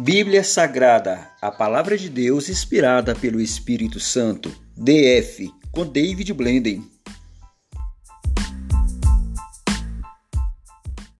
Bíblia Sagrada, a Palavra de Deus inspirada pelo Espírito Santo. DF, com David Blenden.